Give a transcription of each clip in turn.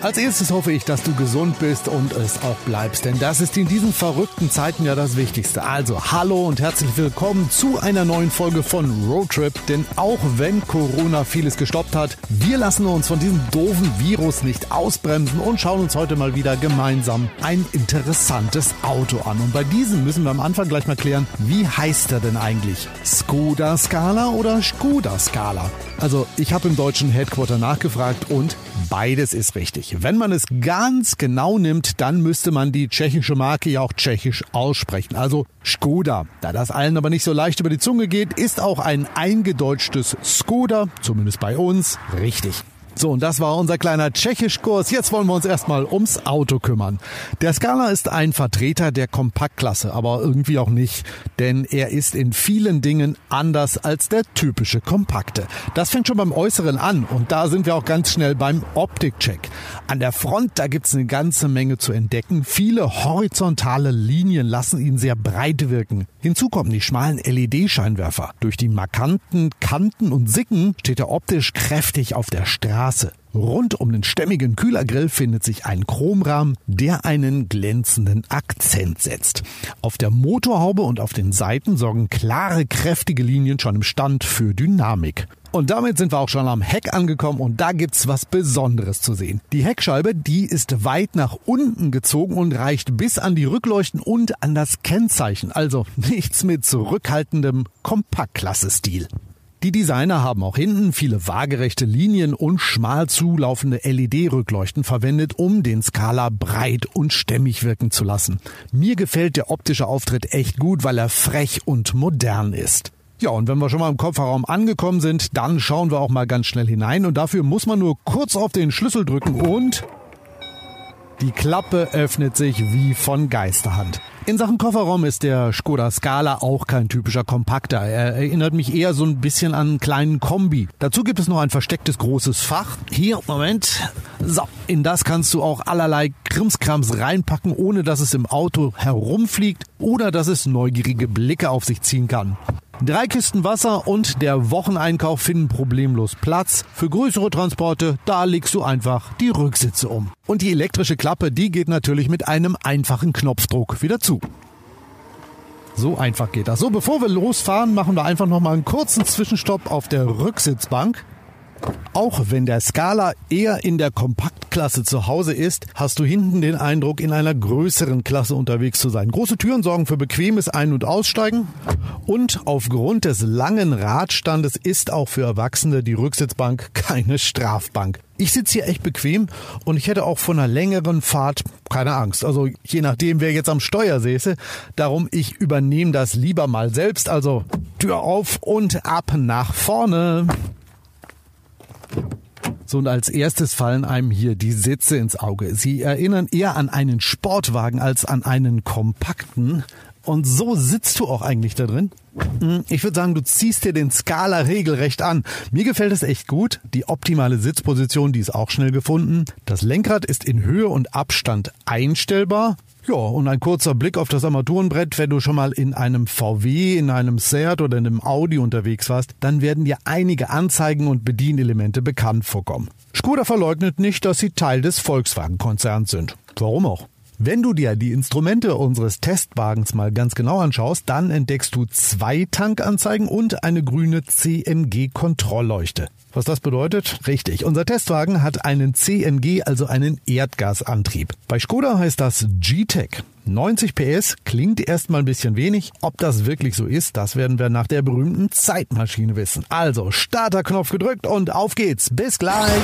Als erstes hoffe ich, dass du gesund bist und es auch bleibst, denn das ist in diesen verrückten Zeiten ja das Wichtigste. Also hallo und herzlich willkommen zu einer neuen Folge von Roadtrip, denn auch wenn Corona vieles gestoppt hat, wir lassen uns von diesem doofen Virus nicht ausbremsen und schauen uns heute mal wieder gemeinsam ein interessantes Auto an. Und bei diesem müssen wir am Anfang gleich mal klären, wie heißt er denn eigentlich? Skoda Scala oder Skoda Scala? Also ich habe im deutschen Headquarter nachgefragt und beides ist richtig. Wenn man es ganz genau nimmt, dann müsste man die tschechische Marke ja auch tschechisch aussprechen. Also Skoda. Da das allen aber nicht so leicht über die Zunge geht, ist auch ein eingedeutschtes Skoda, zumindest bei uns, richtig. So, und das war unser kleiner Tschechischkurs. Jetzt wollen wir uns erstmal ums Auto kümmern. Der Scala ist ein Vertreter der Kompaktklasse, aber irgendwie auch nicht, denn er ist in vielen Dingen anders als der typische Kompakte. Das fängt schon beim Äußeren an und da sind wir auch ganz schnell beim Optikcheck. An der Front, da gibt's eine ganze Menge zu entdecken. Viele horizontale Linien lassen ihn sehr breit wirken. Hinzu kommen die schmalen LED-Scheinwerfer. Durch die markanten Kanten und Sicken steht er optisch kräftig auf der Straße. Rund um den stämmigen Kühlergrill findet sich ein Chromrahmen, der einen glänzenden Akzent setzt. Auf der Motorhaube und auf den Seiten sorgen klare, kräftige Linien schon im Stand für Dynamik. Und damit sind wir auch schon am Heck angekommen und da gibt's was Besonderes zu sehen. Die Heckscheibe, die ist weit nach unten gezogen und reicht bis an die Rückleuchten und an das Kennzeichen. Also nichts mit zurückhaltendem Kompaktklasse-Stil. Die Designer haben auch hinten viele waagerechte Linien und schmal zulaufende LED-Rückleuchten verwendet, um den Skala breit und stämmig wirken zu lassen. Mir gefällt der optische Auftritt echt gut, weil er frech und modern ist. Ja, und wenn wir schon mal im Kofferraum angekommen sind, dann schauen wir auch mal ganz schnell hinein und dafür muss man nur kurz auf den Schlüssel drücken und die Klappe öffnet sich wie von Geisterhand. In Sachen Kofferraum ist der Skoda Scala auch kein typischer Kompakter. Er erinnert mich eher so ein bisschen an einen kleinen Kombi. Dazu gibt es noch ein verstecktes großes Fach. Hier, Moment. So, in das kannst du auch allerlei Krimskrams reinpacken, ohne dass es im Auto herumfliegt oder dass es neugierige Blicke auf sich ziehen kann. Drei Kisten Wasser und der Wocheneinkauf finden problemlos Platz. Für größere Transporte, da legst du einfach die Rücksitze um. Und die elektrische Klappe, die geht natürlich mit einem einfachen Knopfdruck wieder zu. So einfach geht das. So, bevor wir losfahren, machen wir einfach noch mal einen kurzen Zwischenstopp auf der Rücksitzbank. Auch wenn der Scala eher in der Kompaktklasse zu Hause ist, hast du hinten den Eindruck, in einer größeren Klasse unterwegs zu sein. Große Türen sorgen für bequemes Ein- und Aussteigen und aufgrund des langen Radstandes ist auch für Erwachsene die Rücksitzbank keine Strafbank. Ich sitze hier echt bequem und ich hätte auch von einer längeren Fahrt keine Angst. Also je nachdem, wer jetzt am Steuer säße. Darum, ich übernehme das lieber mal selbst. Also Tür auf und ab nach vorne. So, und als erstes fallen einem hier die Sitze ins Auge. Sie erinnern eher an einen Sportwagen als an einen kompakten. Und so sitzt du auch eigentlich da drin. Hm, ich würde sagen, du ziehst dir den Skala regelrecht an. Mir gefällt es echt gut. Die optimale Sitzposition, die ist auch schnell gefunden. Das Lenkrad ist in Höhe und Abstand einstellbar. Ja, und ein kurzer Blick auf das Armaturenbrett, wenn du schon mal in einem VW, in einem Seat oder in einem Audi unterwegs warst, dann werden dir einige Anzeigen und Bedienelemente bekannt vorkommen. Skoda verleugnet nicht, dass sie Teil des Volkswagen-Konzerns sind. Warum auch? Wenn du dir die Instrumente unseres Testwagens mal ganz genau anschaust, dann entdeckst du zwei Tankanzeigen und eine grüne CNG-Kontrollleuchte. Was das bedeutet? Richtig. Unser Testwagen hat einen CNG, also einen Erdgasantrieb. Bei Skoda heißt das G-Tech. 90 PS klingt erstmal ein bisschen wenig. Ob das wirklich so ist, das werden wir nach der berühmten Zeitmaschine wissen. Also, Starterknopf gedrückt und auf geht's. Bis gleich.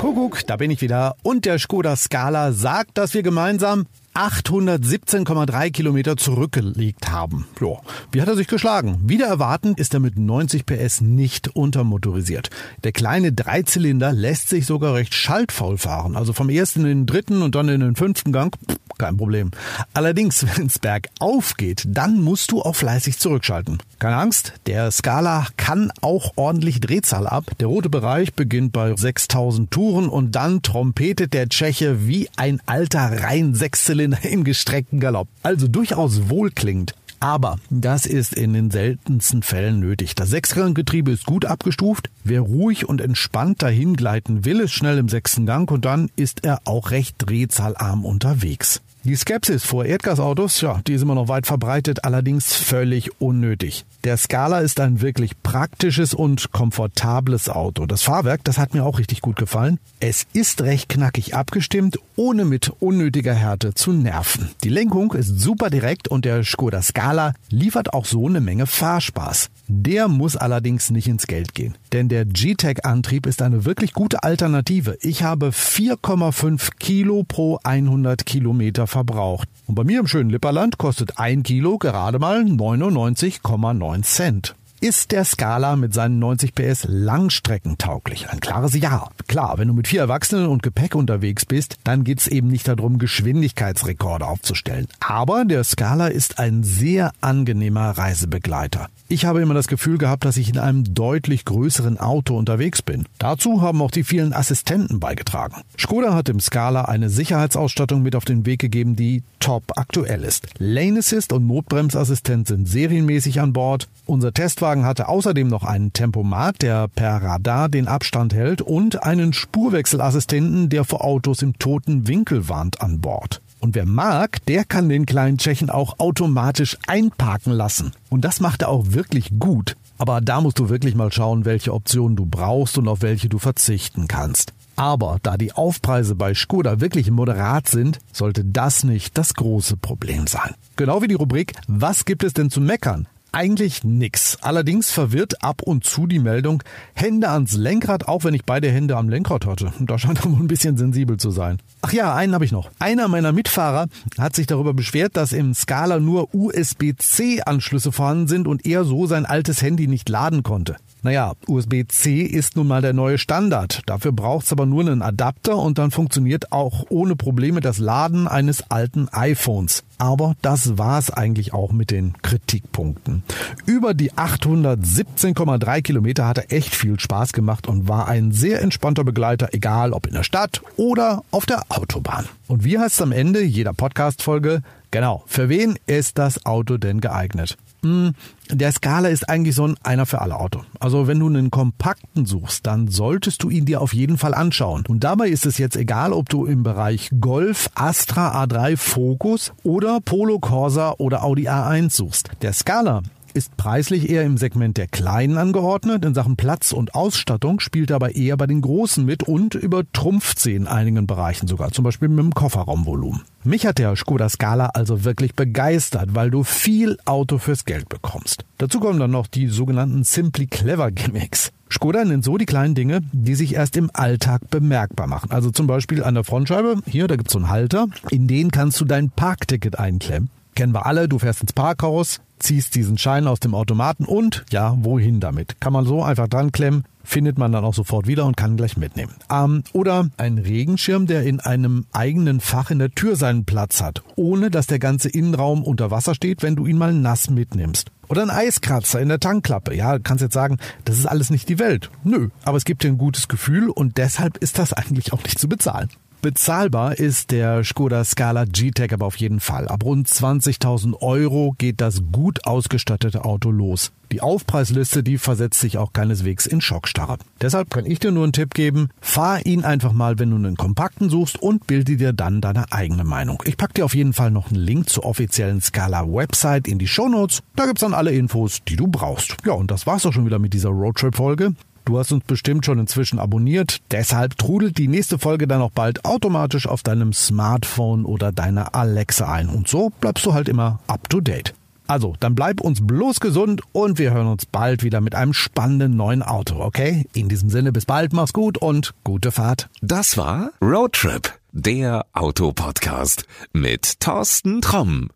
Kuckuck, da bin ich wieder. Und der Skoda Scala sagt, dass wir gemeinsam 817,3 Kilometer zurückgelegt haben. Jo. Wie hat er sich geschlagen? Wieder erwartend ist er mit 90 PS nicht untermotorisiert. Der kleine Dreizylinder lässt sich sogar recht schaltfaul fahren. Also vom ersten in den dritten und dann in den fünften Gang. Kein Problem. Allerdings, wenn es bergauf geht, dann musst du auch fleißig zurückschalten. Keine Angst, der Scala kann auch ordentlich Drehzahl ab. Der rote Bereich beginnt bei 6000 Touren und dann trompetet der Tscheche wie ein alter rein Sechszylinder im gestreckten Galopp. Also durchaus wohlklingend. Aber das ist in den seltensten Fällen nötig. Das Sechsganggetriebe ist gut abgestuft. Wer ruhig und entspannt dahin gleiten will, ist schnell im sechsten Gang und dann ist er auch recht drehzahlarm unterwegs. Die Skepsis vor Erdgasautos, ja, die ist immer noch weit verbreitet, allerdings völlig unnötig. Der Scala ist ein wirklich praktisches und komfortables Auto. Das Fahrwerk, das hat mir auch richtig gut gefallen. Es ist recht knackig abgestimmt, ohne mit unnötiger Härte zu nerven. Die Lenkung ist super direkt und der Skoda Scala liefert auch so eine Menge Fahrspaß. Der muss allerdings nicht ins Geld gehen, denn der G-Tech-Antrieb ist eine wirklich gute Alternative. Ich habe 4,5 Kilo pro 100 Kilometer verbraucht. Und bei mir im schönen Lipperland kostet ein Kilo gerade mal 99,9 Cent. Ist der Scala mit seinen 90 PS langstreckentauglich? Ein klares Ja. Klar, wenn du mit vier Erwachsenen und Gepäck unterwegs bist, dann geht's eben nicht darum, Geschwindigkeitsrekorde aufzustellen. Aber der Scala ist ein sehr angenehmer Reisebegleiter. Ich habe immer das Gefühl gehabt, dass ich in einem deutlich größeren Auto unterwegs bin. Dazu haben auch die vielen Assistenten beigetragen. Skoda hat im Scala eine Sicherheitsausstattung mit auf den Weg gegeben, die top aktuell ist. Lane Assist und Notbremsassistent sind serienmäßig an Bord. Unser Testwagen hatte außerdem noch einen Tempomat, der per Radar den Abstand hält und einen Spurwechselassistenten, der vor Autos im toten Winkel warnt an Bord. Und wer mag, der kann den kleinen Tschechen auch automatisch einparken lassen. Und das macht er auch wirklich gut. Aber da musst du wirklich mal schauen, welche Optionen du brauchst und auf welche du verzichten kannst. Aber da die Aufpreise bei Skoda wirklich moderat sind, sollte das nicht das große Problem sein. Genau wie die Rubrik Was gibt es denn zu meckern? Eigentlich nix. Allerdings verwirrt ab und zu die Meldung Hände ans Lenkrad, auch wenn ich beide Hände am Lenkrad hatte. Da scheint er wohl ein bisschen sensibel zu sein. Ach ja, einen habe ich noch. Einer meiner Mitfahrer hat sich darüber beschwert, dass im Scala nur USB-C-Anschlüsse vorhanden sind und er so sein altes Handy nicht laden konnte. Naja, USB-C ist nun mal der neue Standard. Dafür braucht's aber nur einen Adapter und dann funktioniert auch ohne Probleme das Laden eines alten iPhones. Aber das war's eigentlich auch mit den Kritikpunkten. Über die 817,3 Kilometer hat er echt viel Spaß gemacht und war ein sehr entspannter Begleiter, egal ob in der Stadt oder auf der Autobahn. Und wie heißt am Ende jeder Podcast-Folge? Genau, für wen ist das Auto denn geeignet? Hm, der Scala ist eigentlich so ein einer für alle Auto. Also wenn du einen kompakten suchst, dann solltest du ihn dir auf jeden Fall anschauen. Und dabei ist es jetzt egal, ob du im Bereich Golf, Astra A3 Focus oder Polo Corsa oder Audi A1 suchst. Der Scala ist preislich eher im Segment der Kleinen angeordnet. In Sachen Platz und Ausstattung spielt aber eher bei den Großen mit und übertrumpft sie in einigen Bereichen sogar, zum Beispiel mit dem Kofferraumvolumen. Mich hat der Skoda Scala also wirklich begeistert, weil du viel Auto fürs Geld bekommst. Dazu kommen dann noch die sogenannten Simply Clever Gimmicks. Skoda nennt so die kleinen Dinge, die sich erst im Alltag bemerkbar machen. Also zum Beispiel an der Frontscheibe, hier, da gibt's so einen Halter, in den kannst du dein Parkticket einklemmen. Kennen wir alle, du fährst ins Parkhaus, ziehst diesen Schein aus dem Automaten und ja, wohin damit? Kann man so einfach dran klemmen, findet man dann auch sofort wieder und kann gleich mitnehmen. Ähm, oder ein Regenschirm, der in einem eigenen Fach in der Tür seinen Platz hat, ohne dass der ganze Innenraum unter Wasser steht, wenn du ihn mal nass mitnimmst. Oder ein Eiskratzer in der Tankklappe. Ja, kannst jetzt sagen, das ist alles nicht die Welt. Nö, aber es gibt dir ein gutes Gefühl und deshalb ist das eigentlich auch nicht zu bezahlen. Bezahlbar ist der Skoda Scala G-Tech aber auf jeden Fall. Ab rund 20.000 Euro geht das gut ausgestattete Auto los. Die Aufpreisliste, die versetzt sich auch keineswegs in Schockstarre. Deshalb kann ich dir nur einen Tipp geben, fahr ihn einfach mal, wenn du einen kompakten suchst und bilde dir dann deine eigene Meinung. Ich pack dir auf jeden Fall noch einen Link zur offiziellen Scala Website in die Shownotes. Da gibt's dann alle Infos, die du brauchst. Ja, und das war's auch schon wieder mit dieser Roadtrip-Folge. Du hast uns bestimmt schon inzwischen abonniert, deshalb trudelt die nächste Folge dann auch bald automatisch auf deinem Smartphone oder deiner Alexa ein und so bleibst du halt immer up to date. Also, dann bleib uns bloß gesund und wir hören uns bald wieder mit einem spannenden neuen Auto, okay? In diesem Sinne, bis bald, mach's gut und gute Fahrt. Das war Roadtrip, der Autopodcast mit Thorsten Tromm.